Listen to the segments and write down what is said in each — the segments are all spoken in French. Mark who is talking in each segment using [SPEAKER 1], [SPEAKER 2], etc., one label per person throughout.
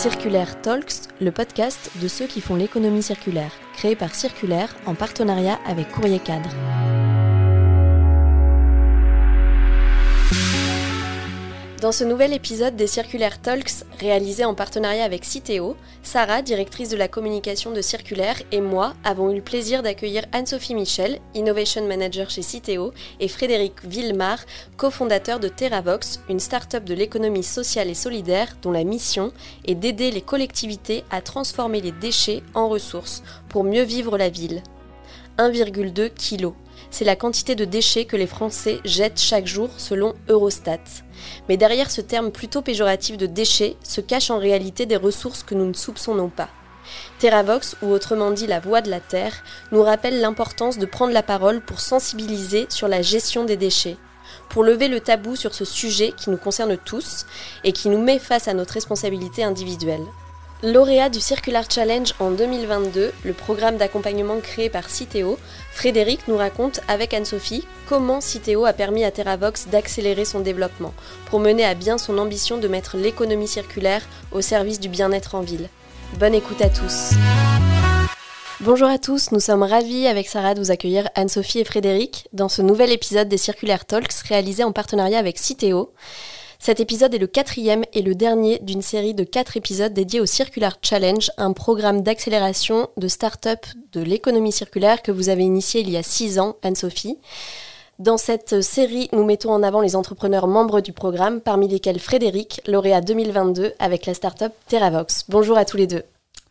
[SPEAKER 1] Circulaire Talks, le podcast de ceux qui font l'économie circulaire, créé par Circulaire en partenariat avec Courrier Cadre. Dans ce nouvel épisode des Circulaire Talks, réalisé en partenariat avec Citeo, Sarah, directrice de la communication de Circulaire, et moi avons eu le plaisir d'accueillir Anne-Sophie Michel, Innovation Manager chez Citeo, et Frédéric Villemar, cofondateur de TerraVox, une start-up de l'économie sociale et solidaire dont la mission est d'aider les collectivités à transformer les déchets en ressources pour mieux vivre la ville. 1,2 kg c'est la quantité de déchets que les Français jettent chaque jour selon Eurostat. Mais derrière ce terme plutôt péjoratif de déchets se cachent en réalité des ressources que nous ne soupçonnons pas. TerraVox, ou autrement dit la voix de la Terre, nous rappelle l'importance de prendre la parole pour sensibiliser sur la gestion des déchets, pour lever le tabou sur ce sujet qui nous concerne tous et qui nous met face à notre responsabilité individuelle. Lauréat du Circular Challenge en 2022, le programme d'accompagnement créé par Citeo, Frédéric nous raconte avec Anne-Sophie comment Citeo a permis à TerraVox d'accélérer son développement pour mener à bien son ambition de mettre l'économie circulaire au service du bien-être en ville. Bonne écoute à tous. Bonjour à tous, nous sommes ravis avec Sarah de vous accueillir Anne-Sophie et Frédéric dans ce nouvel épisode des Circulaire Talks réalisé en partenariat avec Citeo. Cet épisode est le quatrième et le dernier d'une série de quatre épisodes dédiés au Circular Challenge, un programme d'accélération de start-up de l'économie circulaire que vous avez initié il y a six ans, Anne-Sophie. Dans cette série, nous mettons en avant les entrepreneurs membres du programme, parmi lesquels Frédéric, lauréat 2022 avec la start-up TerraVox. Bonjour à tous les deux.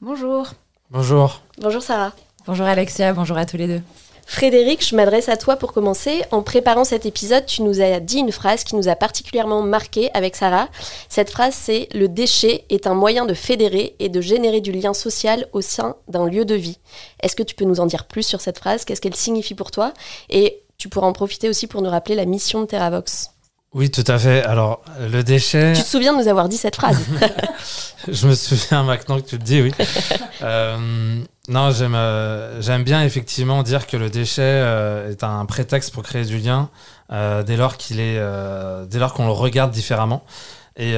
[SPEAKER 2] Bonjour.
[SPEAKER 3] Bonjour.
[SPEAKER 1] Bonjour Sarah.
[SPEAKER 2] Bonjour Alexia, bonjour à tous les deux.
[SPEAKER 1] Frédéric, je m'adresse à toi pour commencer. En préparant cet épisode, tu nous as dit une phrase qui nous a particulièrement marqué avec Sarah. Cette phrase, c'est Le déchet est un moyen de fédérer et de générer du lien social au sein d'un lieu de vie. Est-ce que tu peux nous en dire plus sur cette phrase? Qu'est-ce qu'elle signifie pour toi? Et tu pourras en profiter aussi pour nous rappeler la mission de TerraVox.
[SPEAKER 3] Oui, tout à fait. Alors, le déchet.
[SPEAKER 1] Tu te souviens de nous avoir dit cette phrase
[SPEAKER 3] Je me souviens maintenant que tu le dis, oui. euh, non, j'aime euh, j'aime bien effectivement dire que le déchet euh, est un prétexte pour créer du lien dès lors qu'il est dès lors qu'on le regarde différemment. Et,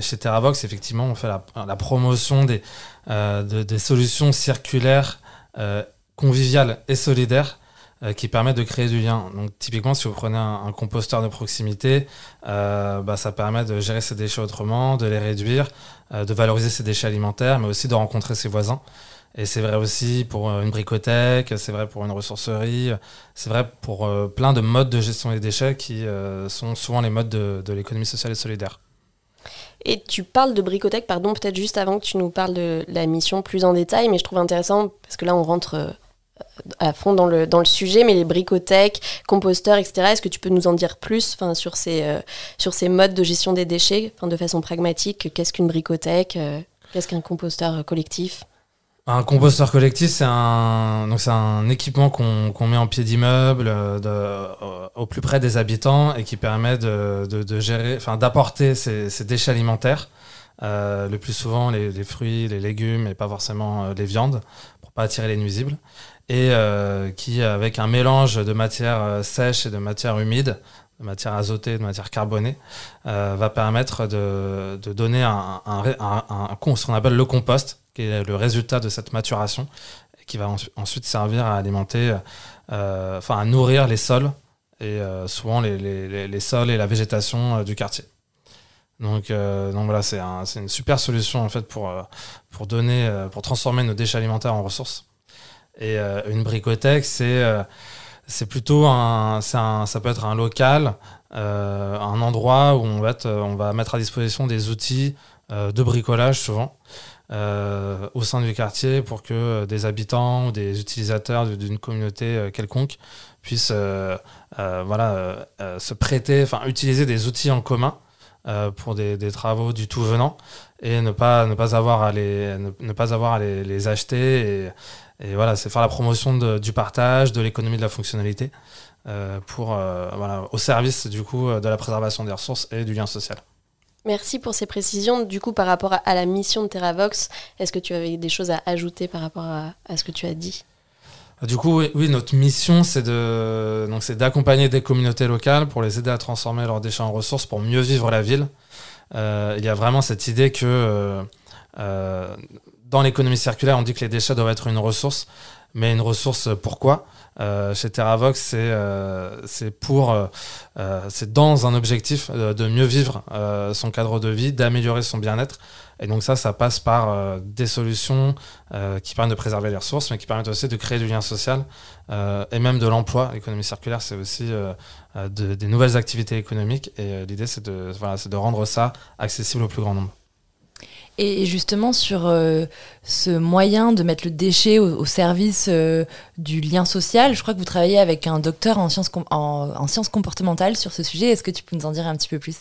[SPEAKER 3] chez TerraVox, effectivement, on fait la, la promotion des de, des solutions circulaires, conviviales et solidaires qui permettent de créer du lien. Donc typiquement, si vous prenez un, composteur de proximité, euh, bah, ça permet de gérer ses déchets autrement, de les réduire, euh, de valoriser ses déchets alimentaires, mais aussi de rencontrer ses voisins. Et c'est vrai aussi pour une bricothèque, c'est vrai pour une ressourcerie, c'est vrai pour plein de modes de gestion des déchets qui sont souvent les modes de, de l'économie sociale et solidaire.
[SPEAKER 1] Et tu parles de bricothèque, pardon, peut-être juste avant que tu nous parles de la mission plus en détail, mais je trouve intéressant parce que là on rentre à fond dans le, dans le sujet, mais les bricothèques, composteurs, etc. Est-ce que tu peux nous en dire plus sur, ces, euh, sur ces modes de gestion des déchets, de façon pragmatique Qu'est-ce qu'une bricothèque euh, Qu'est-ce qu'un composteur collectif?
[SPEAKER 3] Un composteur collectif, c'est un, un équipement qu'on met en pied d'immeuble euh, au plus près des habitants et qui permet de, de, enfin d'apporter ces, ces, déchets alimentaires, le plus souvent les, les, fruits, les légumes et pas forcément les viandes, pour pas attirer les nuisibles et euh, qui, avec un mélange de matière euh, sèche et de matière humide, de matière azotée, de matière carbonée, euh, va permettre de, de donner un, un, un, un, ce qu'on appelle le compost, qui est le résultat de cette maturation, et qui va ensuite servir à alimenter, euh, enfin à nourrir les sols, et euh, souvent les, les, les, sols et la végétation du quartier. Donc, donc voilà, c'est une super solution en fait pour, pour donner, pour transformer nos déchets alimentaires en ressources. Et euh, une bricothèque, c'est euh, c'est plutôt un, un, ça peut être un local, euh, un endroit où on va, on va mettre à disposition des outils de bricolage souvent. Euh, au sein du quartier pour que des habitants ou des utilisateurs d'une communauté quelconque puissent euh, voilà, se prêter, enfin utiliser des outils en commun pour des, des, travaux du tout venant et ne pas, ne pas avoir à les, ne, ne pas avoir à les, les acheter et, et voilà, c'est faire la promotion du partage, de l'économie de la fonctionnalité, euh, pour, euh, voilà, au service du coup de la préservation des ressources et du lien social.
[SPEAKER 1] Merci pour ces précisions. Du coup, par rapport à, la mission de TerraVox, est-ce que tu avais des choses à ajouter par rapport à, à ce que tu as dit?
[SPEAKER 3] Du coup, oui, notre mission, c'est de, donc, c'est d'accompagner des communautés locales pour les aider à transformer leurs déchets en ressources pour mieux vivre la ville. Euh, il y a vraiment cette idée que dans l'économie circulaire, on dit que les déchets doivent être une ressource, mais une ressource pourquoi? Euh, chez TerraVox, c'est euh, c'est pour euh, c'est dans un objectif de mieux vivre son cadre de vie, d'améliorer son bien-être. Et donc ça, ça passe par des solutions qui permettent de préserver les ressources, mais qui permettent aussi de créer du lien social et même de l'emploi. L'économie circulaire, c'est aussi des nouvelles activités économiques. Et l'idée, c'est de rendre ça accessible au plus grand nombre.
[SPEAKER 2] Et justement, sur euh, ce moyen de mettre le déchet au, service euh, du lien social, je crois que vous travaillez avec un docteur en sciences, en, sciences comportementales sur ce sujet. Est-ce que tu peux nous en dire un petit peu plus?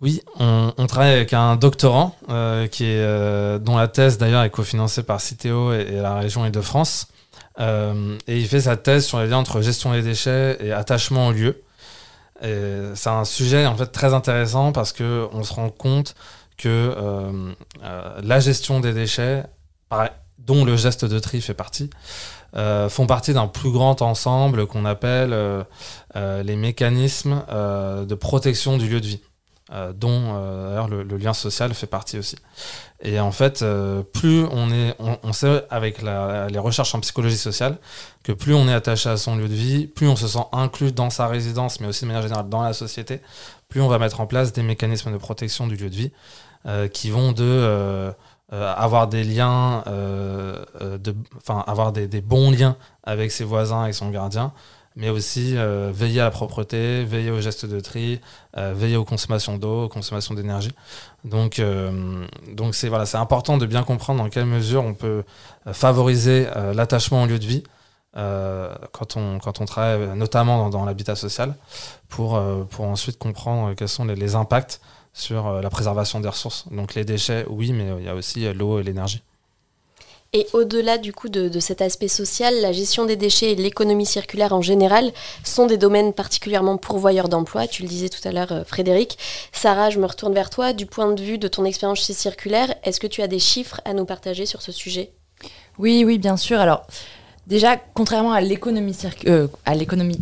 [SPEAKER 3] Oui, on, travaille avec un doctorant euh, dont la thèse d'ailleurs est cofinancée par Citeo et, la région Île-de-France. et il fait sa thèse sur les liens entre gestion des déchets et attachement au lieu. C'est un sujet en fait très intéressant parce qu'on se rend compte que euh, euh, la gestion des déchets, dont le geste de tri fait partie, euh, font partie d'un plus grand ensemble qu'on appelle les mécanismes de protection du lieu de vie. dont le, lien social fait partie aussi. Et en fait, plus on est, on, sait avec les recherches en psychologie sociale que plus on est attaché à son lieu de vie, plus on se sent inclus dans sa résidence, mais aussi de manière générale dans la société, plus on va mettre en place des mécanismes de protection du lieu de vie. Euh, qui vont de euh, euh, avoir des liens, de, avoir des, bons liens avec ses voisins et son gardien, mais aussi veiller à la propreté, veiller aux gestes de tri, veiller aux consommations d'eau, aux consommations d'énergie. Donc, donc c'est voilà, c'est important de bien comprendre dans quelle mesure on peut favoriser l'attachement au lieu de vie. quand, on, quand on travaille notamment dans, l'habitat social, pour, pour ensuite comprendre quels sont les impacts sur euh, la préservation des ressources. Donc les déchets, oui, mais euh, il y a aussi euh, l'eau et l'énergie.
[SPEAKER 1] Et au-delà du coup de, cet aspect social, la gestion des déchets et l'économie circulaire en général sont des domaines particulièrement pourvoyeurs d'emplois. Tu le disais tout à l'heure, Frédéric. Sarah, je me retourne vers toi. Du point de vue de ton expérience chez Circulaire, est-ce que tu as des chiffres à nous partager sur ce sujet?
[SPEAKER 2] Oui, oui, bien sûr. Alors, Déjà, contrairement à l'économie euh,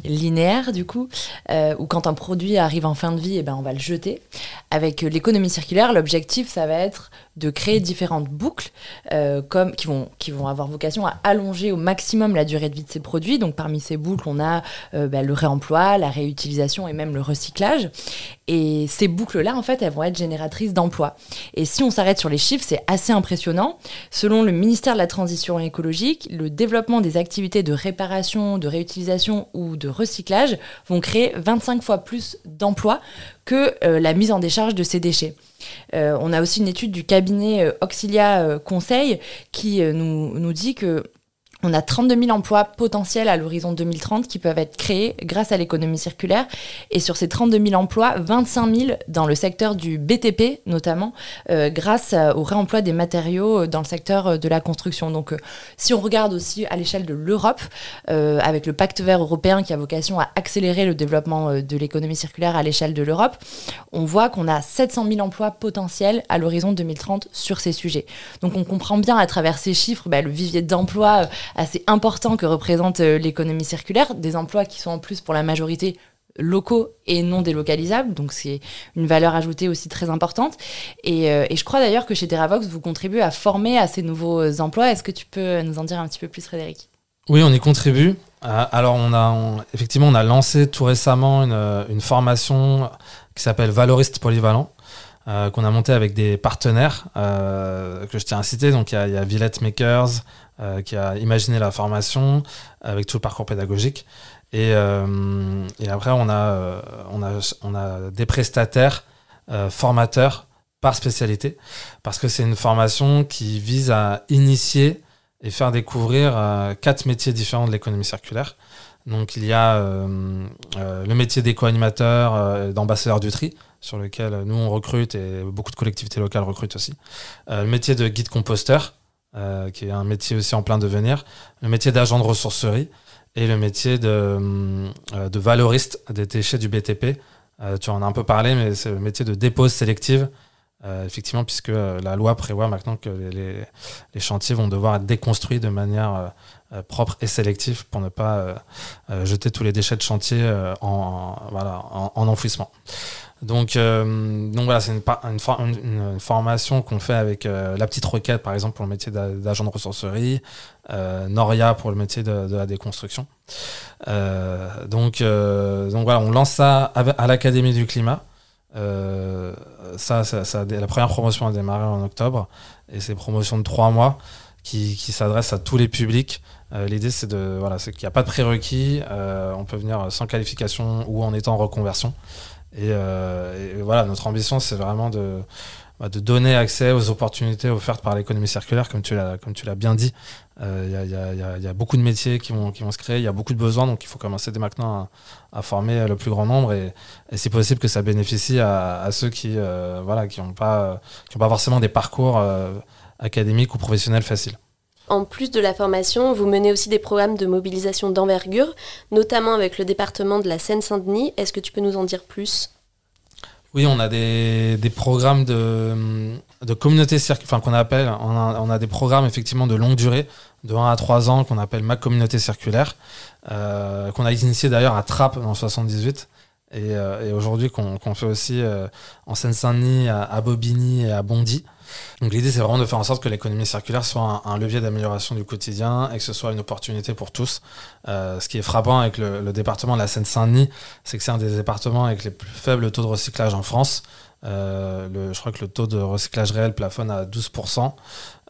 [SPEAKER 2] linéaire, du coup, euh, où quand un produit arrive en fin de vie, et eh ben, on va le jeter. Avec l'économie circulaire, l'objectif, ça va être de créer différentes boucles euh, comme, qui, vont, avoir vocation à allonger au maximum la durée de vie de ces produits. Donc parmi ces boucles, on a euh, bah, le réemploi, la réutilisation et même le recyclage. Et ces boucles-là, en fait, elles vont être génératrices d'emplois. Et si on s'arrête sur les chiffres, c'est assez impressionnant. Selon le ministère de la Transition écologique, le développement des activités de réparation, de réutilisation ou de recyclage vont créer 25 fois plus d'emplois que euh, la mise en décharge de ces déchets. Euh, on a aussi une étude du cabinet euh, Auxilia Conseil qui nous, nous dit que on a 32 000 emplois potentiels à l'horizon 2030 qui peuvent être créés grâce à l'économie circulaire. Et sur ces 32 000 emplois, 25 000 dans le secteur du BTP notamment, euh, grâce au réemploi des matériaux euh, dans le secteur euh, de la construction. Donc si on regarde aussi à l'échelle de l'Europe, avec le pacte vert européen qui a vocation à accélérer le développement de l'économie circulaire à l'échelle de l'Europe, on voit qu'on a 700 000 emplois potentiels à l'horizon 2030 sur ces sujets. Donc on comprend bien à travers ces chiffres bah, le vivier d'emplois assez important que représente euh, l'économie circulaire, des emplois qui sont en plus pour la majorité locaux et non délocalisables, donc c'est une valeur ajoutée aussi très importante. Et, euh, je crois d'ailleurs que chez TerraVox, vous contribuez à former à ces nouveaux euh, emplois. Est-ce que tu peux nous en dire un petit peu plus, Frédéric?
[SPEAKER 3] Oui, on y contribue. alors, on a effectivement, on a lancé tout récemment une, formation qui s'appelle Valoriste Polyvalent. qu'on a monté avec des partenaires que je tiens à citer. Donc il y, y, a Villette Makers, qui a imaginé la formation avec tout le parcours pédagogique. Et, euh, après, on a, euh, on, a, on a des prestataires formateurs par spécialité, parce que c'est une formation qui vise à initier et faire découvrir quatre métiers différents de l'économie circulaire. Donc il y a le métier d'éco-animateur, d'ambassadeur du tri, sur lequel nous on recrute et beaucoup de collectivités locales recrutent aussi. le métier de guide composteur, euh, qui est un métier aussi en plein devenir, le métier d'agent de ressourcerie et le métier de, euh, de valoriste des déchets du BTP. Euh, tu en as un peu parlé, mais c'est le métier de dépose sélective, effectivement, puisque la loi prévoit maintenant que les, les, chantiers vont devoir être déconstruits de manière propre et sélective pour ne pas jeter tous les déchets de chantier en, voilà, en, enfouissement. Donc, donc voilà, c'est une, formation qu'on fait avec la petite requête, par exemple, pour le métier d'agent de ressourcerie, Noria pour le métier de, la déconstruction. donc, donc voilà, on lance ça à l'Académie du climat. ça, ça, la première promotion a démarré en octobre et c'est une promotion de trois mois qui, s'adresse à tous les publics. Euh, l'idée, c'est de voilà, c'est qu'il n'y a pas de prérequis. Euh, on peut venir sans qualification ou en étant en reconversion. Et, euh, et voilà, notre ambition, c'est vraiment de, bah, de donner accès aux opportunités offertes par l'économie circulaire, comme tu l'as, comme tu l'as bien dit. Il y, y, y, a beaucoup de métiers qui vont, qui vont se créer, il y a beaucoup de besoins, donc il faut commencer dès maintenant à, à former le plus grand nombre et, et si possible que ça bénéficie à, à ceux qui voilà, qui n'ont pas, qui pas forcément des parcours académique ou professionnel facile.
[SPEAKER 1] En plus de la formation, vous menez aussi des programmes de mobilisation d'envergure, notamment avec le département de la Seine-Saint-Denis. Est-ce que tu peux nous en dire plus?
[SPEAKER 3] Oui, on a des, programmes de, communauté circulaire, qu'on appelle, on a, on a, des programmes effectivement de longue durée, de 1 à 3 ans, qu'on appelle Ma Communauté Circulaire, euh, qu'on a initié d'ailleurs à Trappes en 78. Et, euh, et aujourd'hui qu'on fait aussi euh, en Seine-Saint-Denis, à, à, Bobigny et à Bondy. Donc l'idée, c'est vraiment de faire en sorte que l'économie circulaire soit un, levier d'amélioration du quotidien et que ce soit une opportunité pour tous. Euh, ce qui est frappant avec le, département de la Seine-Saint-Denis, c'est que c'est un des départements avec les plus faibles taux de recyclage en France. Euh, le, je crois que le taux de recyclage réel plafonne à 12%,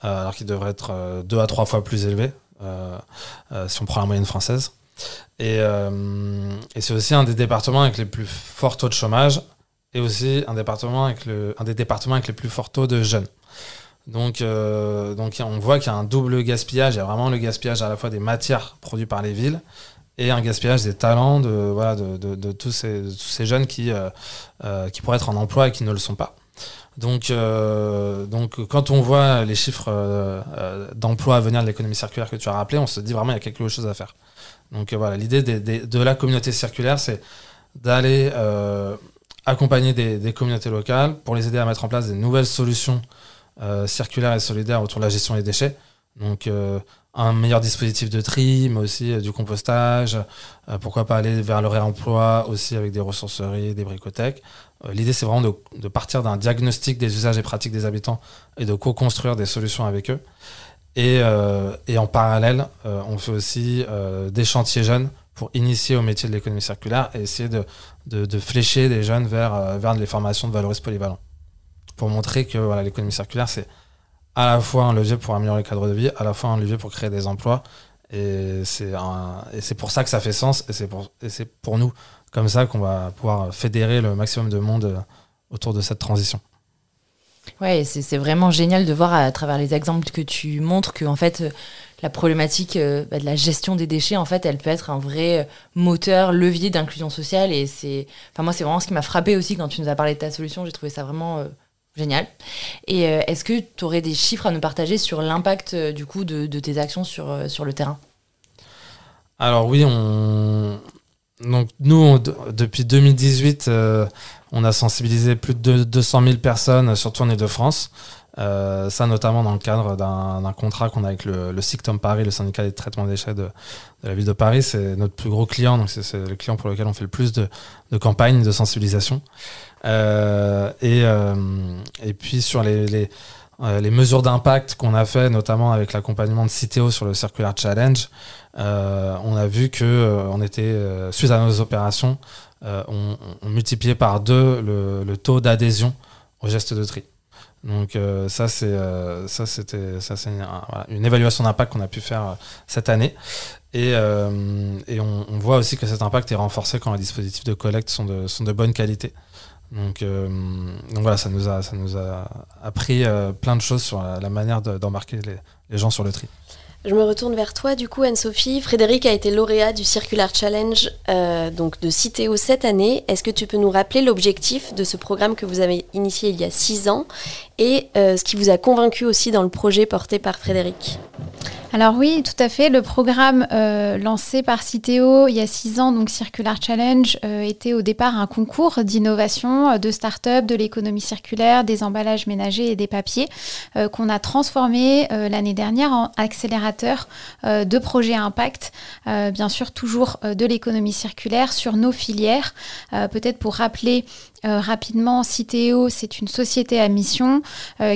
[SPEAKER 3] euh, alors qu'il devrait être deux à trois fois plus élevé si on prend la moyenne française. Et, et c'est aussi un des départements avec les plus forts taux de chômage, et aussi un, département avec le, un des départements avec les plus forts taux de jeunes. Donc, euh, donc on voit qu'il y a un double gaspillage. Il y a vraiment le gaspillage à la fois des matières produites par les villes et un gaspillage des talents de, voilà, de, de, tous, ces, jeunes qui, euh, euh, qui pourraient être en emploi et qui ne le sont pas. Donc, euh, donc quand on voit les chiffres euh, euh, d'emploi à venir de l'économie circulaire que tu as rappelé, on se dit vraiment qu'il y a quelque chose à faire. Donc voilà, l'idée de la communauté circulaire, c'est d'aller accompagner des, communautés locales pour les aider à mettre en place des nouvelles solutions euh, circulaires et solidaires autour de la gestion des déchets. Donc euh, un meilleur dispositif de tri, mais aussi euh, du compostage. pourquoi pas aller vers le réemploi aussi avec des ressourceries, des bricothèques. L'idée c'est vraiment de, partir d'un diagnostic des usages et pratiques des habitants et de co-construire des solutions avec eux. Et, et en parallèle, on fait aussi des chantiers jeunes pour initier au métier de l'économie circulaire et essayer de, flécher des jeunes vers, euh, vers les formations de valoristes polyvalents. Pour montrer que l'économie circulaire, c'est à la fois un levier pour améliorer le cadre de vie, à la fois un levier pour créer des emplois. Et c'est pour ça que ça fait sens et c'est pour, nous comme ça qu'on va pouvoir fédérer le maximum de monde euh, autour de cette transition.
[SPEAKER 2] Ouais, c'est vraiment génial de voir à travers les exemples que tu montres que en fait la problématique euh, bah, de la gestion des déchets, en fait, elle peut être un vrai euh, moteur, levier d'inclusion sociale. Et c'est, enfin moi, c'est vraiment ce qui m'a frappé aussi quand tu nous as parlé de ta solution. J'ai trouvé ça vraiment euh, génial. Et est-ce que tu aurais des chiffres à nous partager sur l'impact du coup de, tes actions sur, sur le terrain?
[SPEAKER 3] Alors oui, on... Donc nous, depuis 2018, on a sensibilisé plus de 200 000 personnes, surtout en Ile-de-France. Euh, ça, notamment dans le cadre d'un contrat qu'on a avec le, le SICTOM Paris, le syndicat des traitements des déchets de, la ville de Paris. C'est notre plus gros client, donc c'est le client pour lequel on fait le plus de, de campagnes de sensibilisation. Euh, et, euh, et puis sur les, les, les mesures d'impact qu'on a fait, notamment avec l'accompagnement de Citeo sur le Circular Challenge, on a vu que on était, suite à nos opérations, on, on, multipliait par deux le, taux d'adhésion au geste de tri. Donc euh, ça c'est euh, ça c'était ça c'est une, évaluation d'impact qu'on a pu faire euh, cette année et, on, voit aussi que cet impact est renforcé quand les dispositifs de collecte sont de bonne qualité. Donc, donc voilà ça nous a ça nous a appris plein de choses sur la, manière d'embarquer les gens sur le tri.
[SPEAKER 1] Je me retourne vers toi, du coup, Anne-Sophie. Frédéric a été lauréat du Circular Challenge euh, donc de Citeo cette année. Est-ce que tu peux nous rappeler l'objectif de ce programme que vous avez initié il y a six ans et euh, ce qui vous a convaincu aussi dans le projet porté par Frédéric?
[SPEAKER 4] Alors oui, tout à fait. Le programme euh, lancé par Citeo il y a six ans, donc Circular Challenge, euh, était au départ un concours d'innovation euh, de start-up, de l'économie circulaire, des emballages ménagers et des papiers, qu'on a transformé l'année dernière en accélérateur de projets à impact, bien sûr toujours de l'économie circulaire sur nos filières. Peut-être pour rappeler rapidement, Citeo, c'est une société à mission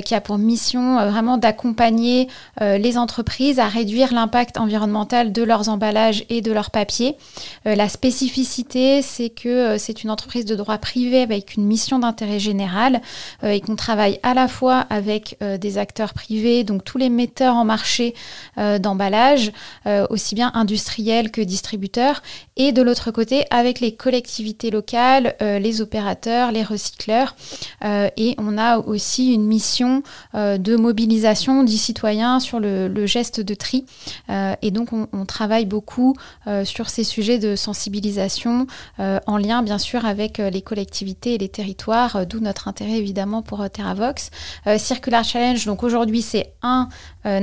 [SPEAKER 4] qui a pour mission vraiment d'accompagner les entreprises à réduire l'impact environnemental de leurs emballages et de leurs papiers. la spécificité, c'est que c'est une entreprise de droit privé avec une mission d'intérêt général et qu'on travaille à la fois avec des acteurs privés, donc tous les metteurs en marché d'emballage, aussi bien industriels que distributeurs, et de l'autre côté avec les collectivités locales, euh, les opérateurs, les recycleurs. Euh, et on a aussi une mission euh, de mobilisation du citoyen sur le, geste de tri. et donc on, travaille beaucoup sur ces sujets de sensibilisation en lien bien sûr avec les collectivités et les territoires, d'où notre intérêt évidemment pour TerraVox. Circular Challenge, donc aujourd'hui c'est un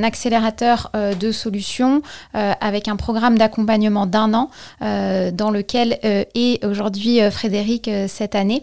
[SPEAKER 4] accélérateur euh, de solutions euh, avec un programme d'accompagnement d'un an euh, dans lequel est aujourd'hui Frédéric cette année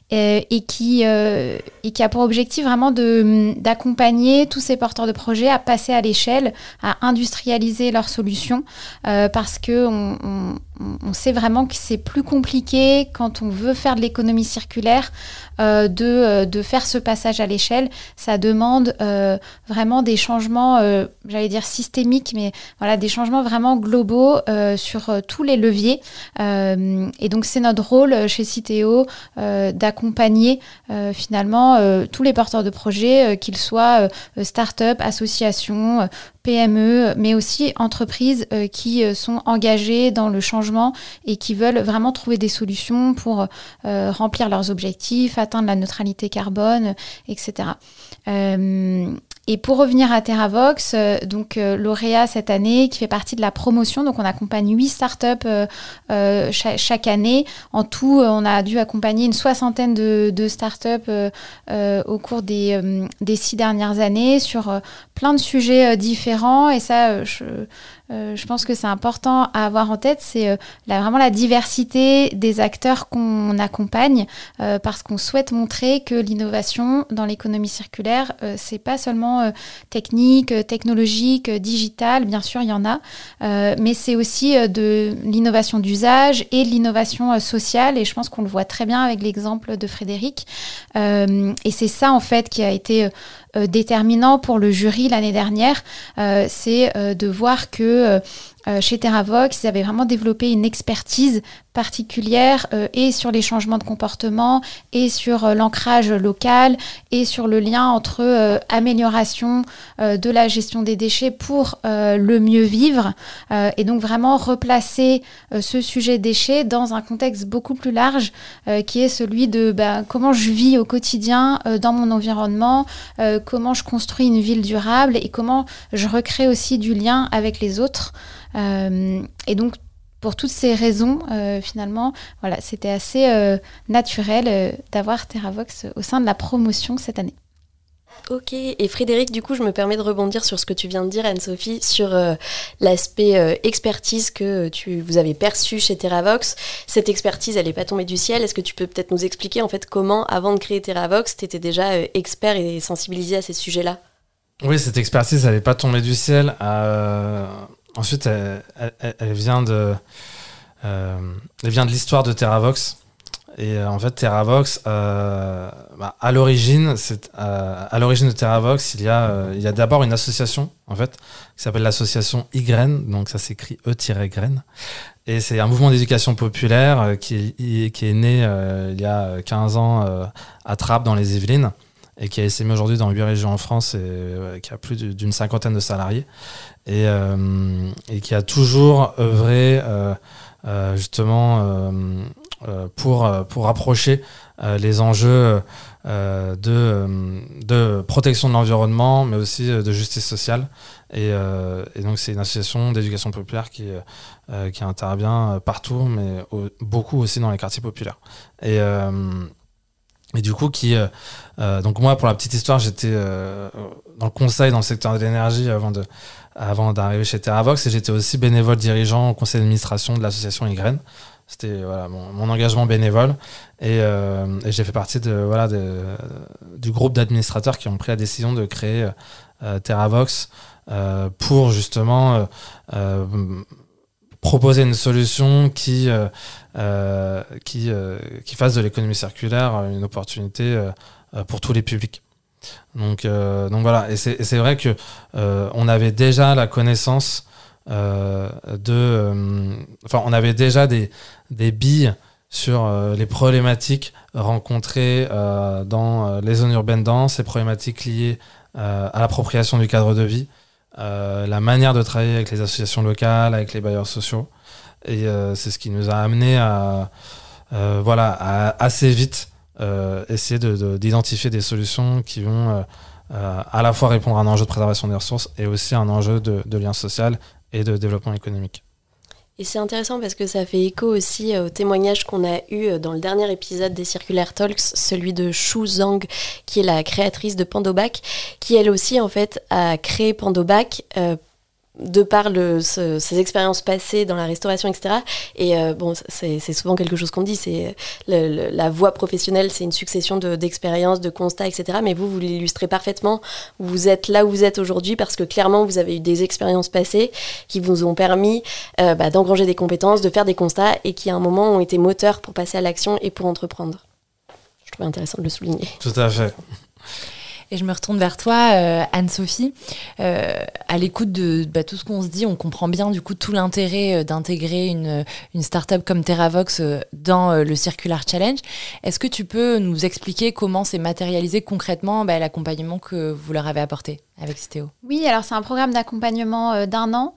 [SPEAKER 4] et, qui, et qui a pour objectif vraiment d'accompagner tous ces porteurs de projets à passer à l'échelle, à industrialiser leurs solutions, parce que on, on, sait vraiment que c'est plus compliqué quand on veut faire de l'économie circulaire euh, de, euh, de, faire ce passage à l'échelle. Ça demande euh, vraiment des changements, j'allais dire systémiques, mais voilà, des changements vraiment globaux sur tous les leviers. et donc c'est notre rôle chez Citeo d'accompagner finalement tous les porteurs de projets, qu'ils soient start-up, associations, PME, mais aussi entreprises euh, qui euh, sont engagées dans le changement et qui veulent vraiment trouver des solutions pour euh, remplir leurs objectifs, atteindre la neutralité carbone, etc. Et pour revenir à TerraVox, euh, donc euh, lauréat cette année, qui fait partie de la promotion, donc on accompagne huit startups euh, chaque, année. En tout, on a dû accompagner une soixantaine de, de startups au cours des, des, six dernières années sur plein de sujets différents. Et ça, je, euh, je pense que c'est important à avoir en tête, c'est euh, vraiment la diversité des acteurs qu'on accompagne, euh, parce qu'on souhaite montrer que l'innovation dans l'économie circulaire, c'est pas seulement technique, technologique, digital, bien sûr il y en a, mais c'est aussi de l'innovation d'usage et de l'innovation sociale, et je pense qu'on le voit très bien avec l'exemple de Frédéric. et c'est ça en fait qui a été déterminant pour le jury l'année dernière, euh, c'est euh, de voir que chez TerraVox, ils avaient vraiment développé une expertise particulière euh, et sur les changements de comportement et sur euh, l'ancrage local et sur le lien entre euh, amélioration de la gestion des déchets pour le mieux vivre et donc vraiment replacer ce sujet déchets dans un contexte beaucoup plus large qui est celui de ben, comment je vis au quotidien dans mon environnement, comment je construis une ville durable et comment je recrée aussi du lien avec les autres. Et donc pour toutes ces raisons, euh, finalement, voilà, c'était assez euh, naturel euh, d'avoir TerraVox au sein de la promotion cette année.
[SPEAKER 1] Ok, et Frédéric, du coup, je me permets de rebondir sur ce que tu viens de dire, Anne-Sophie, sur l'aspect expertise que tu, vous avez perçu chez TerraVox. Cette expertise, elle n'est pas tombée du ciel. Est-ce que tu peux peut-être nous expliquer, en fait, comment, avant de créer TerraVox, tu étais déjà expert et sensibilisé à ces sujets-là?
[SPEAKER 3] Oui, cette expertise, elle n'est pas tombée du ciel. Ensuite, elle, vient de, euh, elle vient de l'histoire de TerraVox. Et euh, en fait, TerraVox, euh, bah, à l'origine, à l'origine de TerraVox, il y a, il y a d'abord une association en fait qui s'appelle l'association Y-Graine, donc ça s'écrit E-Graine. Et c'est un mouvement d'éducation populaire qui, qui est né il y a 15 ans à Trappes dans les Yvelines et qui a essaimé aujourd'hui dans huit régions en France et qui a plus d'une cinquantaine de salariés et, euh, qui a toujours œuvré euh, euh, justement pour, pour approcher les enjeux de, de protection de l'environnement, mais aussi de justice sociale. Et, et donc c'est une association d'éducation populaire qui, qui intervient partout, mais beaucoup aussi dans les quartiers populaires. Et, et du coup, qui, donc moi, pour la petite histoire, j'étais dans le conseil dans le secteur de l'énergie avant de, avant d'arriver chez TerraVox et j'étais aussi bénévole dirigeant au conseil d'administration de l'association Ygraine. C'était voilà, mon, engagement bénévole euh, et, j'ai fait partie de, voilà, du groupe d'administrateurs qui ont pris la décision de créer euh, TerraVox euh, pour justement proposer une solution qui, qui, qui fasse de l'économie circulaire une opportunité pour tous les publics. Donc, donc voilà, et c'est vrai que on avait déjà la connaissance de, enfin, on avait déjà des, des billes sur les problématiques rencontrées dans les zones urbaines denses, les problématiques liées à l'appropriation du cadre de vie, euh, la manière de travailler avec les associations locales, avec les bailleurs sociaux. Et euh, c'est ce qui nous a amené à, euh, voilà, assez vite essayer d'identifier de, des solutions qui vont à la fois répondre à un enjeu de préservation des ressources et aussi à un enjeu de lien social et de développement économique.
[SPEAKER 1] Et c'est intéressant parce que ça fait écho aussi euh, au témoignage qu'on a eu euh, dans le dernier épisode des Circulaire Talks, celui de Shu Zhang, qui est la créatrice de Pandobac, qui elle aussi en fait a créé Pandobac euh, de par le, ses expériences passées dans la restauration, etc. Et euh, bon, c'est souvent quelque chose qu'on dit, c'est la voie professionnelle, c'est une succession d'expériences, de, constats, etc. Mais vous, vous l'illustrez parfaitement. Vous êtes là où vous êtes aujourd'hui parce que clairement, vous avez eu des expériences passées qui vous ont permis euh, bah, d'engranger des compétences, de faire des constats et qui à un moment ont été moteurs pour passer à l'action et pour entreprendre. Je trouvais intéressant de le souligner.
[SPEAKER 3] Tout à fait.
[SPEAKER 2] Et je me retourne vers toi, euh, Anne-Sophie. Euh, à l'écoute de bah, tout ce qu'on se dit, on comprend bien du coup tout l'intérêt euh, d'intégrer une, une start-up comme TerraVox dans le Circular Challenge. Est-ce que tu peux nous expliquer comment s'est matérialisé concrètement bah, l'accompagnement que vous leur avez apporté? Avec Citéo
[SPEAKER 4] Oui, alors c'est un programme d'accompagnement d'un an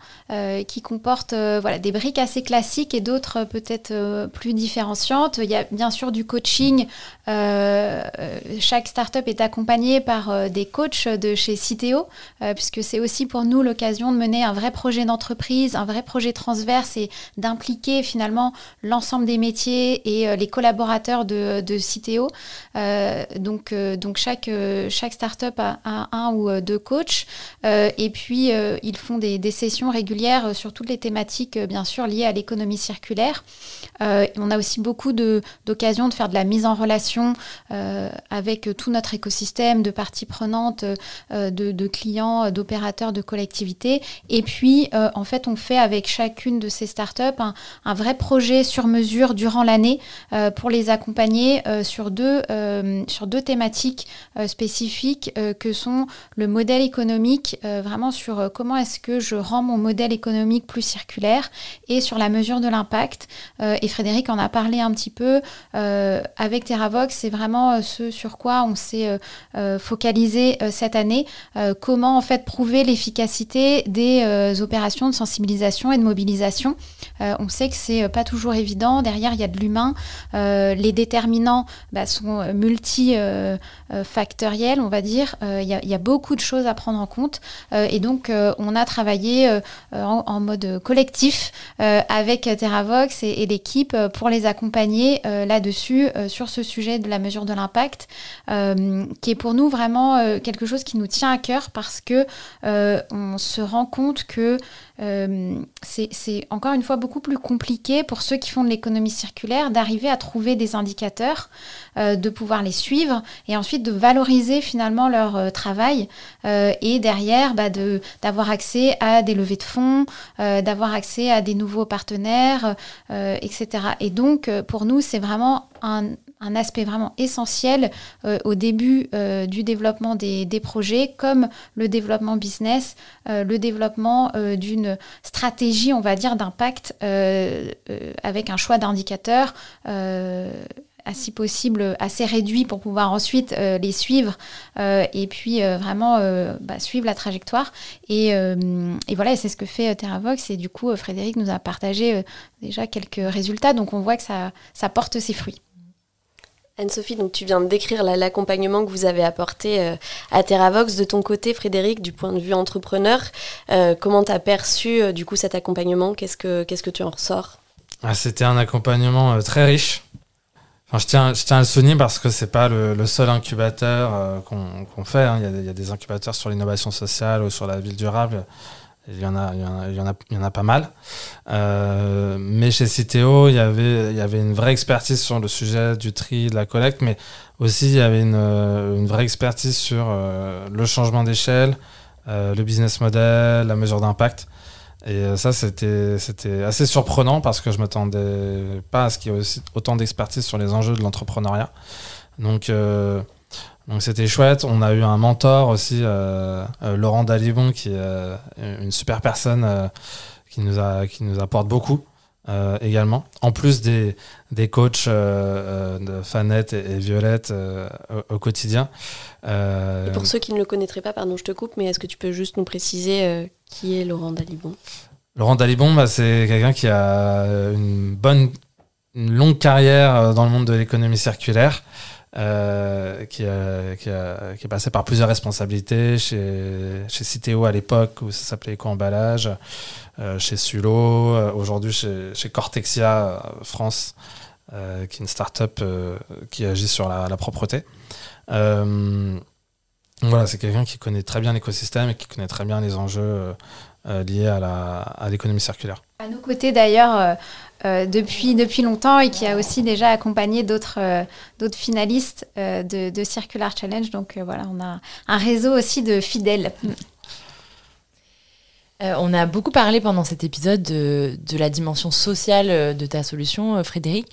[SPEAKER 4] qui comporte voilà, des briques assez classiques et d'autres peut-être plus différenciantes. Il y a bien sûr du coaching. chaque start-up est accompagnée par euh, des coachs de chez Citeo, euh, puisque c'est aussi pour nous l'occasion de mener un vrai projet d'entreprise, un vrai projet transverse et d'impliquer finalement l'ensemble des métiers et euh, les collaborateurs de, de Citeo. donc, donc chaque, chaque start-up a, un ou deux coachs. Et puis, ils font des, sessions régulières sur toutes les thématiques, bien sûr, liées à l'économie circulaire. on a aussi beaucoup d'occasions de, faire de la mise en relation avec tout notre écosystème de parties prenante euh, de, clients, d'opérateurs, de collectivités. Et puis, euh, en fait, on fait avec chacune de ces startups un, un vrai projet sur mesure durant l'année euh, pour les accompagner sur, deux, sur deux thématiques spécifiques que sont le modèle économique, vraiment sur comment est-ce que je rends mon modèle économique plus circulaire et sur la mesure de l'impact. et Frédéric en a parlé un petit peu avec TerraVox, c'est vraiment ce sur quoi on s'est focalisé euh, cette année euh, comment en fait prouver l'efficacité des euh, opérations de sensibilisation et de mobilisation. On sait que c'est pas toujours évident. Derrière, il y a de l'humain. les déterminants bah, sont multifactoriels, on va dire. Il y, a beaucoup de choses à prendre en compte. et donc, on a travaillé en, mode collectif avec TerraVox et, et l'équipe pour les accompagner là-dessus, sur ce sujet de la mesure de l'impact, qui est pour nous vraiment euh, quelque chose qui nous tient à cœur parce que euh, on se rend compte que euh, c'est encore une fois beaucoup plus compliqué pour ceux qui font de l'économie circulaire d'arriver à trouver des indicateurs, de pouvoir les suivre et ensuite de valoriser finalement leur travail et derrière bah, d'avoir accès à des levées de fonds, d'avoir accès à des nouveaux partenaires, etc. Et donc pour nous c'est vraiment un, un aspect vraiment essentiel euh, au début euh, du développement des, projets, comme le développement business, euh, le développement d'une stratégie, on va dire, d'impact avec un choix d'indicateurs si possible assez réduit pour pouvoir ensuite les suivre et puis vraiment bah, suivre la trajectoire. Et, et voilà, c'est ce que fait TerraVox. Et du coup, Frédéric nous a partagé déjà quelques résultats. Donc on voit que ça, ça porte ses fruits.
[SPEAKER 1] Anne-Sophie, donc tu viens de décrire l'accompagnement que vous avez apporté euh, à TerraVox. De ton côté, Frédéric, du point de vue entrepreneur, euh, comment tu as perçu euh, du coup cet accompagnement? Qu'est-ce que que tu en ressors?
[SPEAKER 3] Ah, C'était un accompagnement très riche. je, tiens, je tiens à le souligner parce que c'est pas le, seul incubateur qu'on fait. Hein. Il, y a, des incubateurs sur l'innovation sociale ou sur la ville durable. Il y en a, il y en a, il y en a, pas mal. Euh, mais chez Citeo, il y avait, il y avait une vraie expertise sur le sujet du tri, de la collecte, mais aussi il y avait une, euh, une vraie expertise sur euh, le changement d'échelle, le business model, la mesure d'impact. Et ça, c'était assez surprenant parce que je m'attendais pas à ce qu'il y ait autant d'expertise sur les enjeux de l'entrepreneuriat. Donc, donc c'était chouette. On a eu un mentor aussi, Laurent Dalibon, qui est une super personne qui, nous a, qui nous apporte beaucoup. Euh, également, en plus des, des coachs euh, euh, de Fanette et, Violette au, quotidien.
[SPEAKER 1] Et pour ceux qui ne le connaîtraient pas, pardon, je te coupe, mais est-ce que tu peux juste nous préciser qui est Laurent Dalibon?
[SPEAKER 3] Laurent Dalibon, bah, c'est quelqu'un qui a une bonne, une longue carrière dans le monde de l'économie circulaire. Euh, qui, qui, qui, est passé par plusieurs responsabilités chez, chez Citeo à l'époque où ça s'appelait Eco-Emballage, euh, chez Sulo, euh, aujourd'hui chez, chez, Cortexia France, qui est une start-up qui agit sur la, la propreté. voilà, c'est quelqu'un qui connaît très bien l'écosystème et qui connaît très bien les enjeux liés à l'économie circulaire.
[SPEAKER 4] À nos côtés d'ailleurs, euh, depuis, depuis longtemps et qui a aussi déjà accompagné d'autres euh, d'autres finalistes euh, de, de, Circular Challenge. Donc voilà, on a un réseau aussi de fidèles.
[SPEAKER 2] on a beaucoup parlé pendant cet épisode de, de, la dimension sociale de ta solution, Frédéric.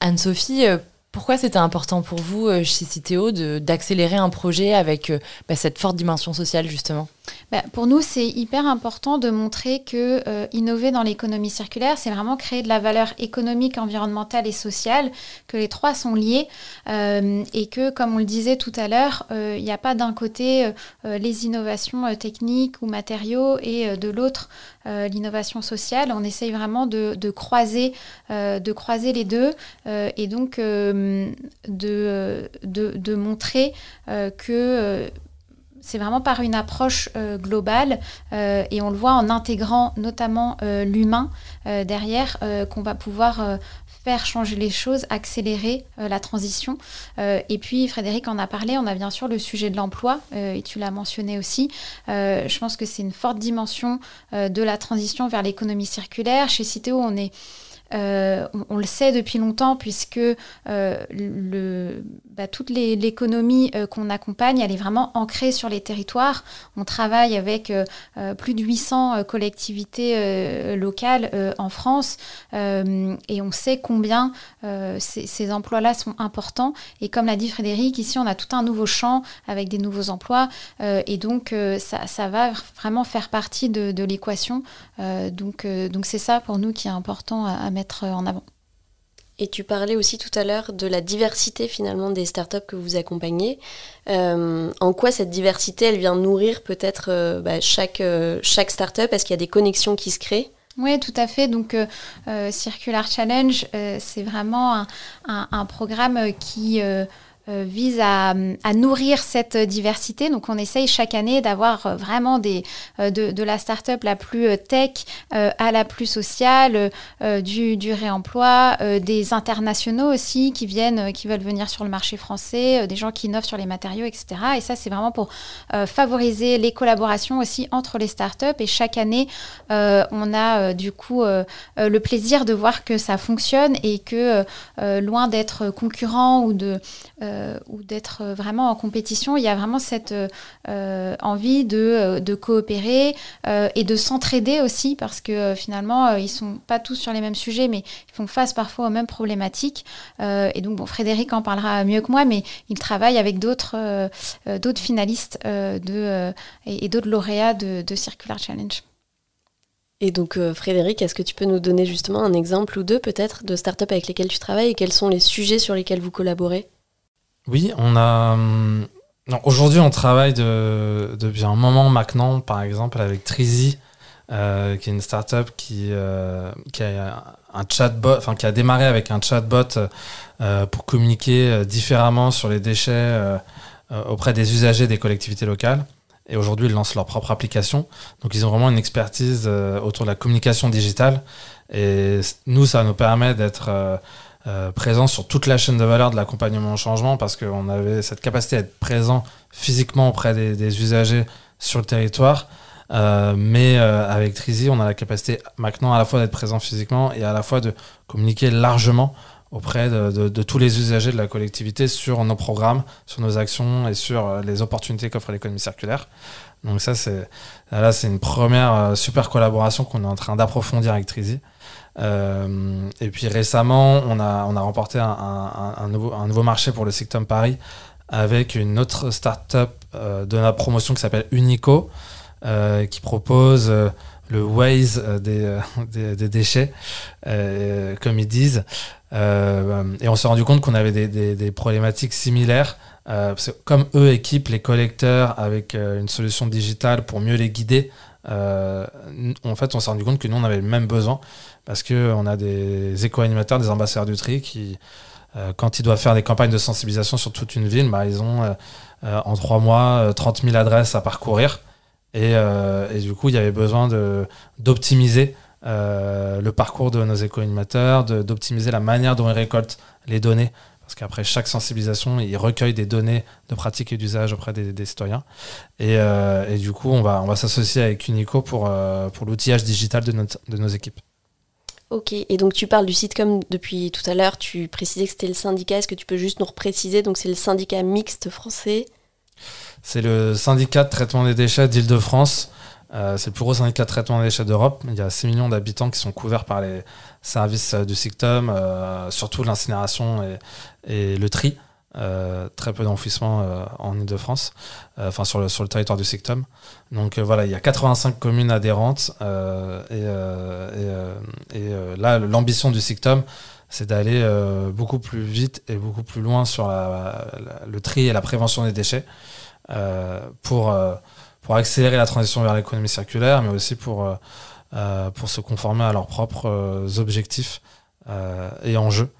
[SPEAKER 2] Anne-Sophie, pourquoi c'était important pour vous chez Citeo d'accélérer un projet avec bah, cette forte dimension sociale justement?
[SPEAKER 4] Bah, pour nous, c'est hyper important de montrer que euh, innover dans l'économie circulaire, c'est vraiment créer de la valeur économique, environnementale et sociale, que les trois sont liés euh, et que, comme on le disait tout à l'heure, euh, il n'y a pas d'un côté les innovations techniques ou matériaux et de l'autre l'innovation sociale. On essaye vraiment de, croiser, de croiser les deux et donc de, montrer que c'est vraiment par une approche euh, globale euh, et on le voit en intégrant notamment euh, l'humain derrière qu'on va pouvoir faire changer les choses, accélérer la transition. et puis Frédéric en a parlé, on a bien sûr le sujet de l'emploi et tu l'as mentionné aussi. je pense que c'est une forte dimension de la transition vers l'économie circulaire. Chez Citeo, on est euh, on, le sait depuis longtemps puisque euh, bah, toute l'économie euh, qu'on accompagne, elle est vraiment ancrée sur les territoires. On travaille avec plus de 800 collectivités locales en France et on sait combien ces, emplois-là sont importants. Et comme l'a dit Frédéric, ici on a tout un nouveau champ avec des nouveaux emplois et donc ça, va vraiment faire partie de, l'équation. donc donc c'est ça pour nous qui est important à, à mettre en avant.
[SPEAKER 1] Et tu parlais aussi tout à l'heure de la diversité finalement des startups que vous accompagnez. Euh, en quoi cette diversité, elle vient nourrir peut-être euh, bah, chaque, euh, chaque startup? Est-ce qu'il y a des connexions qui se créent?
[SPEAKER 4] Oui, tout à fait. Donc, Circular Challenge, c'est vraiment un, programme qui vise à, nourrir cette diversité. Donc on essaye chaque année d'avoir euh, vraiment des, euh, de, la start-up la plus tech à la plus sociale, du, du, réemploi, des internationaux aussi qui viennent, qui veulent venir sur le marché français, des gens qui innovent sur les matériaux, etc. Et ça, c'est vraiment pour favoriser les collaborations aussi entre les start-up. Et chaque année, on a du coup le plaisir de voir que ça fonctionne et que loin d'être concurrent ou de euh, ou d'être vraiment en compétition, il y a vraiment cette euh, envie de, de coopérer euh, et de s'entraider aussi parce que finalement, ils sont pas tous sur les mêmes sujets, mais ils font face parfois aux mêmes problématiques. et donc, bon, Frédéric en parlera mieux que moi, mais il travaille avec d'autres finalistes et, d'autres lauréats de, de Circular Challenge.
[SPEAKER 1] Et donc Frédéric, est-ce que tu peux nous donner justement un exemple ou deux peut-être de startups avec lesquelles tu travailles et quels sont les sujets sur lesquels vous collaborez?
[SPEAKER 3] Oui, on a. Hum, aujourd'hui, on travaille depuis un moment maintenant, par exemple, avec Trizy, euh, qui est une startup qui, euh, qui a un chatbot, enfin qui a démarré avec un chatbot euh, pour communiquer différemment sur les déchets auprès des usagers des collectivités locales. Et aujourd'hui, ils lancent leur propre application. Donc, ils ont vraiment une expertise autour de la communication digitale. Et nous, ça nous permet d'être euh, présent sur toute la chaîne de valeur de l'accompagnement au changement parce qu'on avait cette capacité à être présent physiquement auprès des, usagers sur le territoire. Euh, mais euh, avec Trizy, on a la capacité maintenant à la fois d'être présent physiquement et à la fois de communiquer largement auprès de, tous les usagers de la collectivité sur nos programmes, sur nos actions et sur les opportunités qu'offre l'économie circulaire. Donc ça, c'est là, c'est une première super collaboration qu'on est en train d'approfondir avec Trizy. Et puis récemment, on a, on a remporté un, nouveau, un nouveau marché pour le Sictom Paris avec une autre start-up de la promotion qui s'appelle Unico, qui propose le Waze euh, euh, des, des, déchets, euh, comme ils disent. et on s'est rendu compte qu'on avait des, des, problématiques similaires. parce que comme eux équipent les collecteurs avec une solution digitale pour mieux les guider, en fait, on s'est rendu compte que nous, on avait le même besoin parce qu'on a des éco-animateurs, des ambassadeurs du tri qui, quand ils doivent faire des campagnes de sensibilisation sur toute une ville, bah, ils ont en trois mois 30 000 adresses à parcourir. Euh, et, du coup, il y avait besoin d'optimiser euh, le parcours de nos éco-animateurs, d'optimiser la manière dont ils récoltent les données. Parce qu'après chaque sensibilisation, ils recueillent des données de pratique et d'usage auprès des, citoyens. Euh, et, du coup, on va, on va s'associer avec Unico pour, pour l'outillage digital de, de nos équipes.
[SPEAKER 1] Ok, et donc tu parles du sitcom depuis tout à l'heure, tu précisais que c'était le syndicat, est-ce que tu peux juste nous repréciser? Donc c'est le syndicat mixte français
[SPEAKER 3] c'est le syndicat de traitement des déchets d'Île-de-France. Euh, c'est le plus gros syndicat de traitement des déchets d'Europe. Il y a 6 millions d'habitants qui sont couverts par les services du SICTOM, euh, surtout l'incinération et, le tri. Euh, très peu d'enfouissement en Ile-de-France, enfin sur le, sur le territoire du SICTOM. Donc voilà, il y a 85 communes adhérentes et, là, l'ambition du SICTOM, c'est d'aller beaucoup plus vite et beaucoup plus loin sur le tri et la prévention des déchets. Euh, pour, euh, pour accélérer la transition vers l'économie circulaire, mais aussi pour, euh, pour se conformer à leurs propres objectifs et enjeux.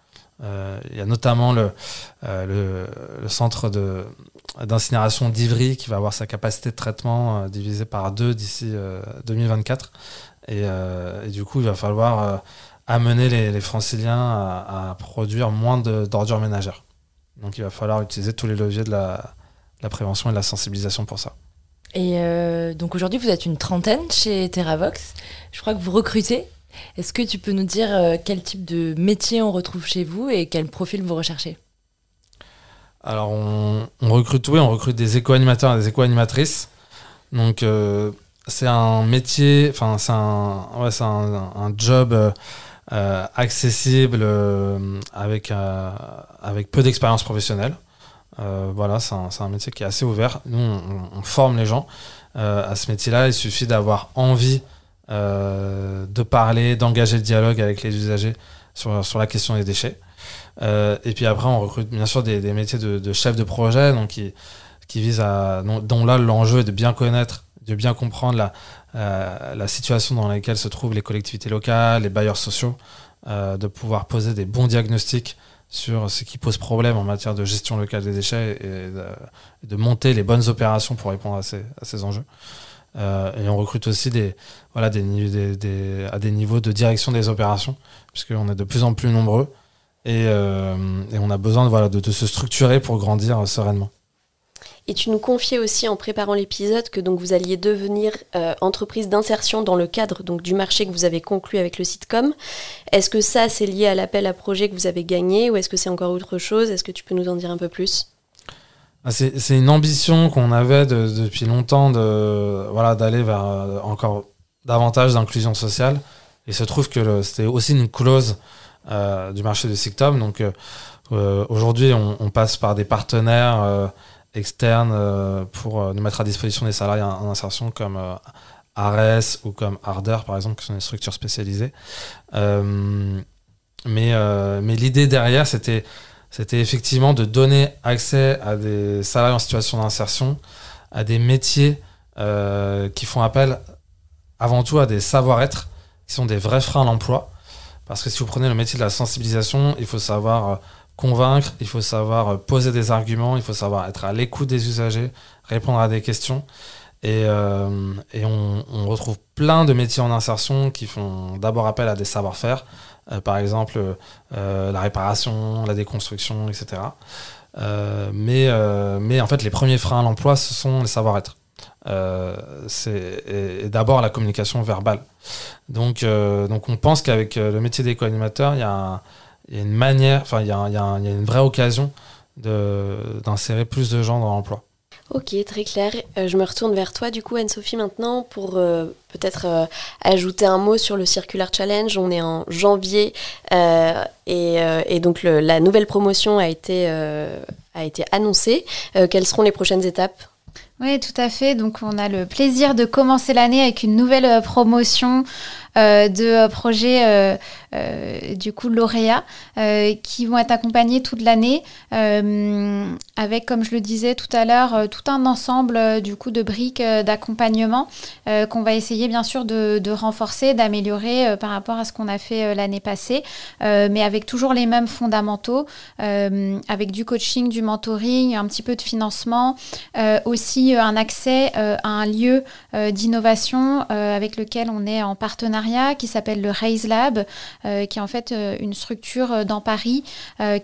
[SPEAKER 3] Il y a notamment le, le, centre d'incinération d'Ivry qui va avoir sa capacité de traitement divisée par deux d'ici 2024. Et, du coup, il va falloir amener les, franciliens à, produire moins d'ordures ménagères. Donc il va falloir utiliser tous les leviers de la, prévention et la sensibilisation pour ça.
[SPEAKER 2] Et euh, donc aujourd'hui, vous êtes une trentaine chez TerraVox. Je crois que vous recrutez. Est-ce que tu peux nous dire euh, quel type de métier on retrouve chez vous et quel profil vous recherchez?
[SPEAKER 3] Alors, on, recrute, oui, on recrute des éco-animateurs et des éco-animatrices. Donc, euh, c'est un métier, enfin, c'est un, ouais, un, un, job accessible avec, avec peu d'expérience professionnelle. Euh, voilà, c'est un, métier qui est assez ouvert. Nous, on, forme les gens euh, à ce métier-là. Il suffit d'avoir envie euh, de parler, d'engager le dialogue avec les usagers sur, sur la question des déchets. et puis après, on recrute bien sûr des, métiers de, de, chef de projet, donc qui, qui visent à, dont, là l'enjeu est de bien connaître, de bien comprendre la, la situation dans laquelle se trouvent les collectivités locales, les bailleurs sociaux, de pouvoir poser des bons diagnostics sur ce qui pose problème en matière de gestion locale des déchets et de, monter les bonnes opérations pour répondre à ces, enjeux. Euh, et on recrute aussi des, à des niveaux de direction des opérations, puisqu'on est de plus en plus nombreux et, euh, on a besoin de, se structurer pour grandir sereinement.
[SPEAKER 1] Et tu nous confiais aussi en préparant l'épisode que donc vous alliez devenir euh, entreprise d'insertion dans le cadre donc du marché que vous avez conclu avec le sitcom. Est-ce que ça c'est lié à l'appel à projet que vous avez gagné ou est-ce que c'est encore autre chose? Est-ce que tu peux nous en dire un peu plus?
[SPEAKER 3] Ah, c'est une ambition qu'on avait depuis longtemps de voilà d'aller vers euh, encore davantage d'inclusion sociale. Et il se trouve que c'était aussi une clause euh, du marché du SICTOM. Donc aujourd'hui, on, passe par des partenaires externes euh, pour euh, nous mettre à disposition des salariés en, insertion comme euh, Ares ou comme Arder par exemple, qui sont des structures spécialisées. mais mais l'idée derrière, c'était c'était effectivement de donner accès à des salariés en situation d'insertion, à des métiers qui font appel avant tout à des savoir-être, qui sont des vrais freins à l'emploi. Parce que si vous prenez le métier de la sensibilisation, il faut savoir convaincre, il faut savoir euh, poser des arguments, il faut savoir être à l'écoute des usagers, répondre à des questions. Et, euh, on, retrouve plein de métiers en insertion qui font d'abord appel à des savoir-faire, euh, par exemple la réparation, la déconstruction, etc. Mais, en fait, les premiers freins à l'emploi, ce sont les savoir-être. et, d'abord la communication verbale. Donc, on pense qu'avec le métier d'éco-animateur, il y a il y a une manière, enfin, il y a, il y a une vraie occasion d'insérer plus de gens dans l'emploi.
[SPEAKER 1] Ok, très clair. Euh, je me retourne vers toi, du coup, Anne-Sophie, maintenant, pour euh, peut-être euh, ajouter un mot sur le Circular Challenge. On est en janvier et, et, donc la nouvelle promotion a été, a été annoncée. quelles seront les prochaines étapes?
[SPEAKER 4] Oui, tout à fait. Donc, on a le plaisir de commencer l'année avec une nouvelle promotion de projets euh, du coup lauréats euh, qui vont être accompagnés toute l'année euh, avec, comme je le disais tout à l'heure, tout un ensemble du coup de briques d'accompagnement qu'on va essayer bien sûr de, renforcer, d'améliorer par rapport à ce qu'on a fait l'année passée, mais avec toujours les mêmes fondamentaux, avec du coaching, du mentoring, un petit peu de financement, aussi un accès à un lieu d'innovation avec lequel on est en partenariat qui s'appelle le Raise Lab, euh, qui est en fait euh, une structure euh, dans Paris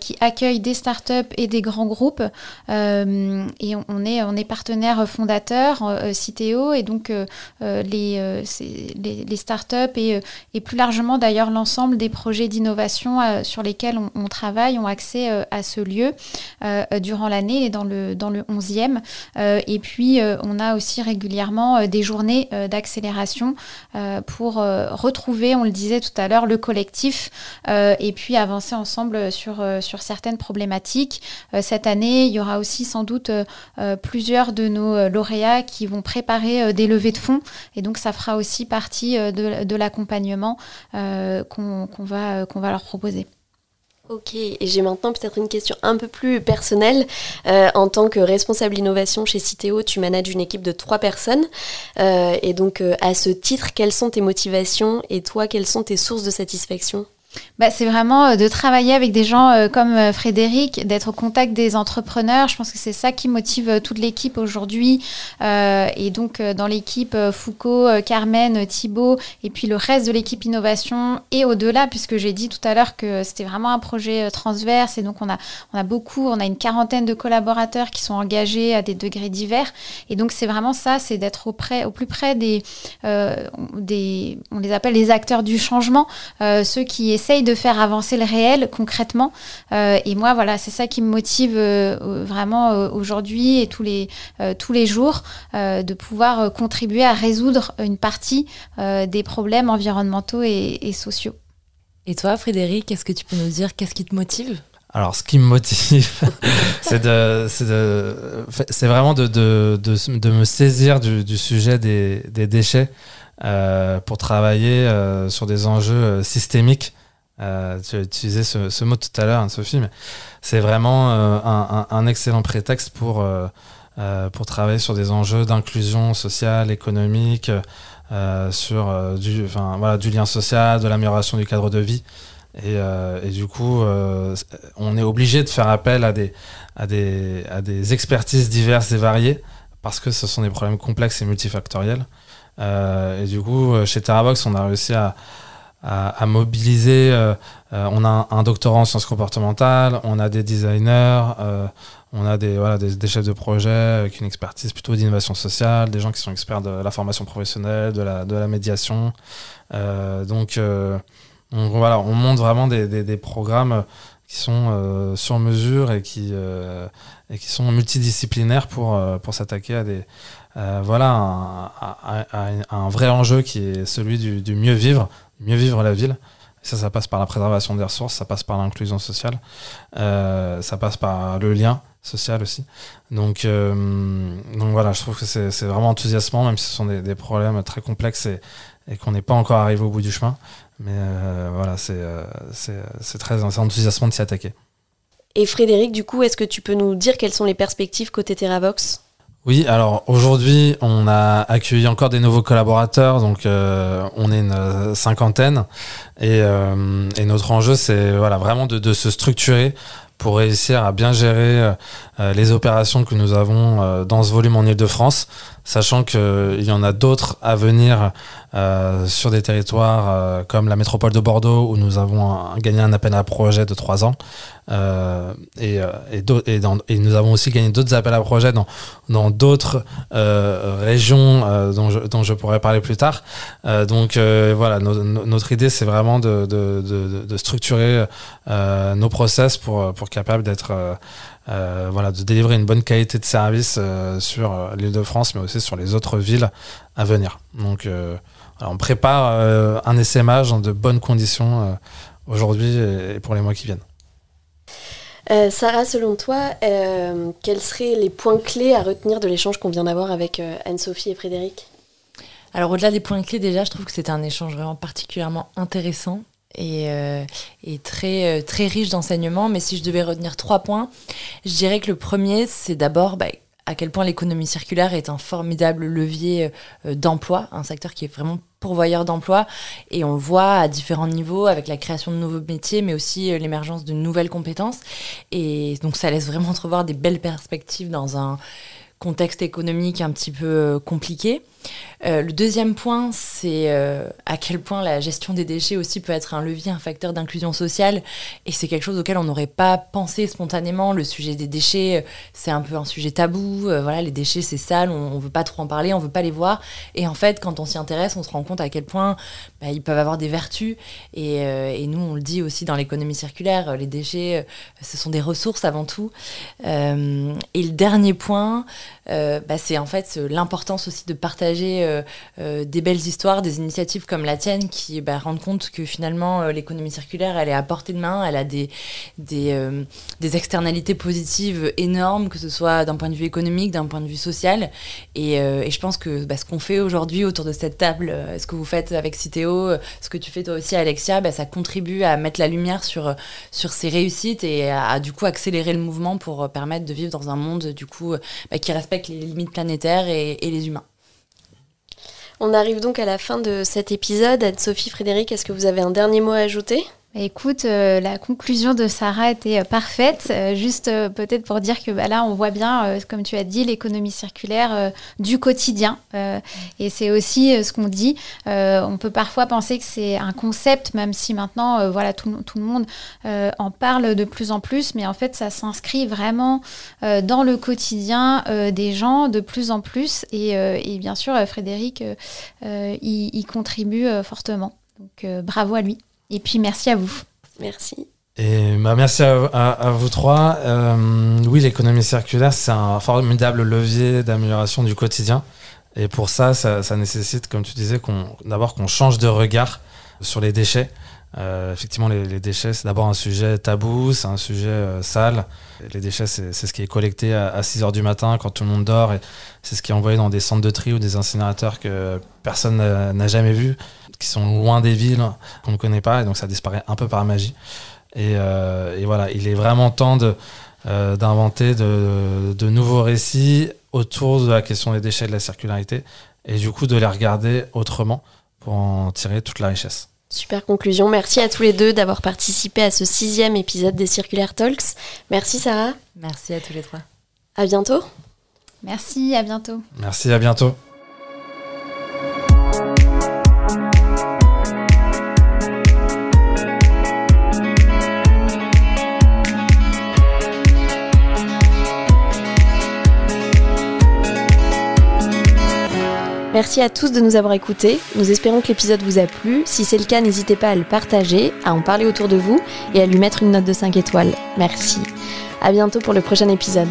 [SPEAKER 4] qui accueille des startups et des grands groupes. et on, est, on est partenaire fondateur, Citeo, et donc les, les, startups et, plus largement d'ailleurs l'ensemble des projets d'innovation sur lesquels on, travaille ont accès à ce lieu durant l'année et dans le, dans le 11e. et puis, on a aussi régulièrement des journées d'accélération pour retrouver, on le disait tout à l'heure, le collectif euh, et puis avancer ensemble sur, euh, sur certaines problématiques. Euh, cette année, il y aura aussi sans doute plusieurs de nos lauréats qui vont préparer des levées de fonds et donc ça fera aussi partie de, de l'accompagnement qu'on va, qu'on va leur proposer.
[SPEAKER 1] Ok, et j'ai maintenant peut-être une question un peu plus personnelle. en tant que responsable innovation chez Citeo, tu manages une équipe de trois personnes. et donc, à ce titre, quelles sont tes motivations et toi, quelles sont tes sources de satisfaction?
[SPEAKER 4] Bah, c'est vraiment euh, de travailler avec des gens euh, comme euh, Frédéric, d'être au contact des entrepreneurs. Je pense que c'est ça qui motive toute l'équipe aujourd'hui. et donc, dans l'équipe, Foucault, Carmen, Thibault, et puis le reste de l'équipe innovation et au-delà, puisque j'ai dit tout à l'heure que c'était vraiment un projet transverse. Et donc, on a, on a beaucoup, on a une quarantaine de collaborateurs qui sont engagés à des degrés divers. Et donc, c'est vraiment ça, c'est d'être au, au plus près des, des, on les appelle les acteurs du changement, ceux qui essaye de faire avancer le réel concrètement. Euh, et moi, voilà, c'est ça qui me motive euh, vraiment euh, aujourd'hui et tous les, tous les jours, de pouvoir contribuer à résoudre une partie des problèmes environnementaux et, sociaux.
[SPEAKER 2] Et toi, Frédéric, est-ce que tu peux nous dire qu'est-ce qui te motive?
[SPEAKER 3] Alors, ce qui me motive, c'est de, c'est vraiment de, de, de, me saisir du, du sujet des, des déchets pour travailler sur des enjeux systémiques euh, tu as utilisé ce, mot tout à l'heure, Sophie, mais c'est vraiment euh, un, excellent prétexte pour, euh, pour travailler sur des enjeux d'inclusion sociale, économique, sur du, lien social, de l'amélioration du cadre de vie. Et, du coup, on est obligé de faire appel à des, à, des, à des expertises diverses et variées parce que ce sont des problèmes complexes et multifactoriels. et du coup, chez TerraBox, on a réussi à, à, mobiliser. Euh, euh, on a un, doctorat en sciences comportementales, on a des designers, euh, on a des, voilà, des, chefs de projet avec une expertise plutôt d'innovation sociale, des gens qui sont experts de la formation professionnelle, de la, de la médiation. donc, voilà, on monte vraiment des, des, programmes qui sont sur mesure et qui, et qui sont multidisciplinaires pour, pour s'attaquer à des, voilà un, un, vrai enjeu qui est celui du, du mieux vivre mieux vivre la ville. Ça, ça passe par la préservation des ressources, ça passe par l'inclusion sociale, euh, ça passe par le lien social aussi. Donc, euh, donc voilà, je trouve que c'est vraiment enthousiasmant, même si ce sont des, problèmes très complexes et, et qu'on n'est pas encore arrivé au bout du chemin. Mais euh, voilà, c'est très enthousiasmant de s'y attaquer.
[SPEAKER 1] Et Frédéric, du coup, est-ce que tu peux nous dire quelles sont les perspectives côté TerraVox?
[SPEAKER 3] Oui, alors aujourd'hui, on a accueilli encore des nouveaux collaborateurs, donc euh, on est une euh, cinquantaine, et, euh, et notre enjeu, c'est voilà vraiment de, de, se structurer pour réussir à bien gérer les opérations que nous avons dans ce volume en Ile-de-France, sachant qu'il y en a d'autres à venir sur des territoires comme la métropole de Bordeaux, où nous avons gagné un appel à projet de trois ans, euh, et, euh, et, et, dans, et, nous avons aussi gagné d'autres appels à projets dans dans d'autres euh, régions euh, dont, je, dont je pourrais parler plus tard. donc voilà, notre idée c'est vraiment de, de, de, de structurer euh, nos process pour, pour capable d'être euh, euh, voilà, de délivrer une bonne qualité de service euh, sur euh, l'île de France, mais aussi sur les autres villes à venir. Donc, euh, alors on prépare euh, un essaimage dans de bonnes conditions euh, aujourd'hui et pour les mois qui viennent.
[SPEAKER 1] Euh, Sarah, selon toi, euh, quels seraient les points clés à retenir de l'échange qu'on vient d'avoir avec euh, Anne-Sophie et Frédéric?
[SPEAKER 2] Alors au-delà des points clés, déjà, je trouve que c'était un échange vraiment particulièrement intéressant et, très riche d'enseignements. Mais si je devais retenir trois points, je dirais que le premier, c'est d'abord bah, à quel point l'économie circulaire est un formidable levier euh, d'emploi, un secteur qui est vraiment pourvoyeur d'emploi. Et on voit à différents niveaux avec la création de nouveaux métiers, mais aussi euh, l'émergence de nouvelles compétences. Et donc ça laisse vraiment entrevoir des belles perspectives dans un contexte économique un petit peu euh, compliqué. Euh, le deuxième point, c'est euh, à quel point la gestion des déchets aussi peut être un levier, un facteur d'inclusion sociale. Et c'est quelque chose auquel on n'aurait pas pensé spontanément. Le sujet des déchets, euh, c'est un peu un sujet tabou. Voilà, les déchets, c'est sale, on, on veut pas trop en parler, on veut pas les voir. Et en fait, quand on s'y intéresse, on se rend compte à quel point bah, ils peuvent avoir des vertus. Et, nous, on le dit aussi dans l'économie circulaire, les déchets, ce sont des ressources avant tout. Et le dernier point, bah, c'est en fait l'importance aussi de partager euh, euh, des belles histoires, des initiatives comme la tienne qui bah, rendent compte que finalement euh, l'économie circulaire elle est à portée de main, elle a des, externalités positives énormes, que ce soit d'un point de vue économique, d'un point de vue social. Et, je pense que bah, ce qu'on fait aujourd'hui autour de cette table, ce que vous faites avec Citeo, euh, ce que tu fais toi aussi Alexia, bah, ça contribue à mettre la lumière sur, ces réussites et à, du coup accélérer le mouvement pour permettre de vivre dans un monde du coup qui respecte les limites planétaires et les humains.
[SPEAKER 1] On arrive donc à la fin de cet épisode. Anne-Sophie, Frédéric, est-ce que vous avez un dernier mot à ajouter?
[SPEAKER 4] Écoute, euh, la conclusion de Sarah était euh, parfaite. Euh, juste peut-être pour dire que bah, là, on voit bien, comme tu as dit, l'économie circulaire du quotidien. Et c'est aussi ce qu'on dit. On peut parfois penser que c'est un concept, même si maintenant, voilà, tout, le monde en parle de plus en plus. Mais en fait, ça s'inscrit vraiment dans le quotidien des gens de plus en plus. Et, bien sûr, Frédéric y, y contribue fortement. Donc, bravo à lui. Et puis, merci à vous.
[SPEAKER 1] Merci.
[SPEAKER 3] Et bah, merci à, à- à vous trois. Euh, oui, l'économie circulaire, c'est un formidable levier d'amélioration du quotidien. Et pour ça, ça, ça nécessite, comme tu disais, qu'on d'abord qu'on change de regard sur les déchets. Euh, effectivement, les, les déchets, c'est d'abord un sujet tabou, c'est un sujet euh, sale. Les déchets, c'est c'est ce qui est collecté à, à 6 heures du matin quand tout le monde dort. Et c'est ce qui est envoyé dans des centres de tri ou des incinérateurs que personne n'a n'a jamais vus, qui sont loin des villes, qu'on ne connaît pas. Et donc, ça disparaît un peu par magie. Et, euh, et voilà, il est vraiment temps de, euh, d'inventer de, de nouveaux récits autour de la question des déchets et de la circularité, et du coup de les regarder autrement pour en tirer toute la richesse.
[SPEAKER 1] Super conclusion. Merci à tous les deux d'avoir participé à ce sixième épisode des Circulaire Talks. Merci Sarah.
[SPEAKER 2] Merci à tous les trois.
[SPEAKER 1] À bientôt.
[SPEAKER 4] Merci, à bientôt.
[SPEAKER 3] Merci, à bientôt.
[SPEAKER 1] Merci à tous de nous avoir écoutés. Nous espérons que l'épisode vous a plu. Si c'est le cas, n'hésitez pas à le partager, à en parler autour de vous et à lui mettre une note de 5 étoiles. Merci. À bientôt pour le prochain épisode.